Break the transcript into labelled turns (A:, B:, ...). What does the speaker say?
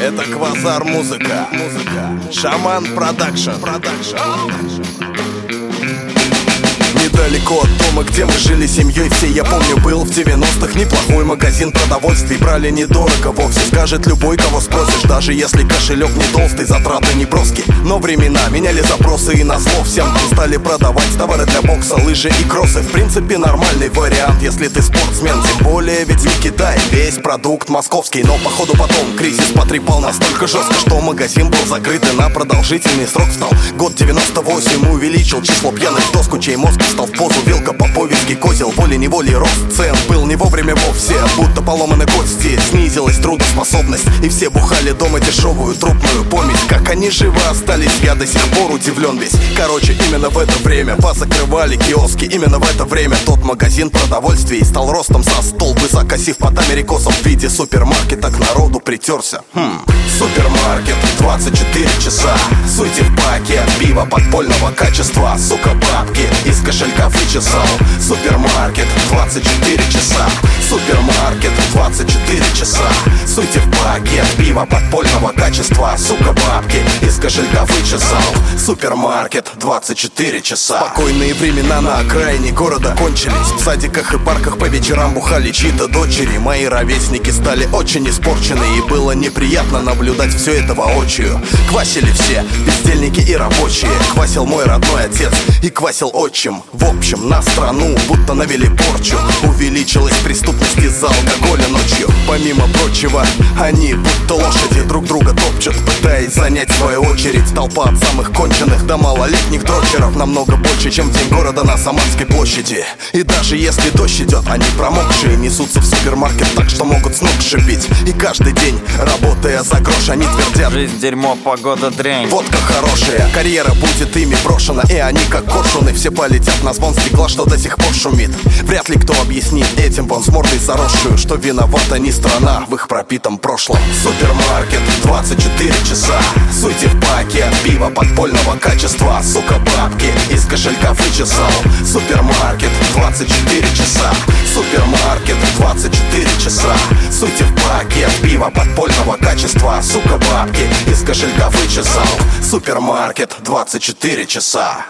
A: Это Квазар. Музыка. Shaman Production. Production. Недалеко от дома, где мы жили семьей все Я помню, был в 90-х неплохой магазин продовольствий. Брали недорого вовсе, скажет любой, кого спросишь. Даже если кошелек не толстый, затраты не броские Но времена меняли запросы и на зло. Всем стали продавать товары для бокса, лыжи и кроссы. В принципе нормальный вариант, если ты спортсмен. Тем более ведь не Китай, весь продукт московский. Но походу потом кризис потрепал настолько жестко Что магазин был закрыт и на продолжительный срок встал. Год 98 увеличил число пьяных в доску, чей мозг встал в позу Вилка по повестке козел, волей-неволей рост цен. Был не вовремя вовсе, будто поломаны кости. Снизилась трудоспособность И все бухали дома дешевую трупную помесь. Как они живы остались, я до сих пор удивлен весь. Короче, именно в это время позакрывали киоски. Именно в это время тот магазин продовольствий Стал ростом со столбы, закосив под америкосом В виде супермаркета к народу притерся. Хм. Супермаркет, 24 часа Суйте в пакет, пиво подпольного качества. Сука, бабки из кошелька вычесал Супермаркет, 24 часа. Супермаркет, 24 часа. Суйте в пакет, пиво подпольного качества. Сука, бабки кошелька вычесал. Супермаркет, 24 часа. Спокойные времена на окраине города кончились. В садиках и парках по вечерам бухали чьи-то дочери. Мои ровесники стали очень испорчены И было неприятно наблюдать все это воочию. Квасили все, бездельники и рабочие. Квасил мой родной отец и квасил отчим. В общем, на страну будто навели порчу. Увеличилась преступность из-за алкоголя ночью Помимо прочего, они будто лошади друг друга топчут Пытаясь занять свою очередь. Толпа от самых конченых до малолетних дрочеров Намного больше, чем в день города на Самарской площади. И даже если дождь идет, они промокшие Несутся в супермаркет так, что могут с ног шибить И каждый день, работая за грош, они твердят
B: Жизнь дерьмо, погода дрянь
A: Водка хорошая, карьера будет ими брошена И они как коршуны все полетят на звон стекла, что до сих пор шумит Вряд ли кто объяснит этим вон с мордой заросшую Что виновата не страна в их пропитом прошлом. Супермаркет, 24 часа. Суйте в пакет, пиво подпольного качества. Сука, бабки из кошелька вычесал. Супермаркет, 24 часа. Супермаркет, 24 часа. Суйте в пакет, пиво подпольного качества. Сука, бабки из кошелька вычесал. Супермаркет, 24 часа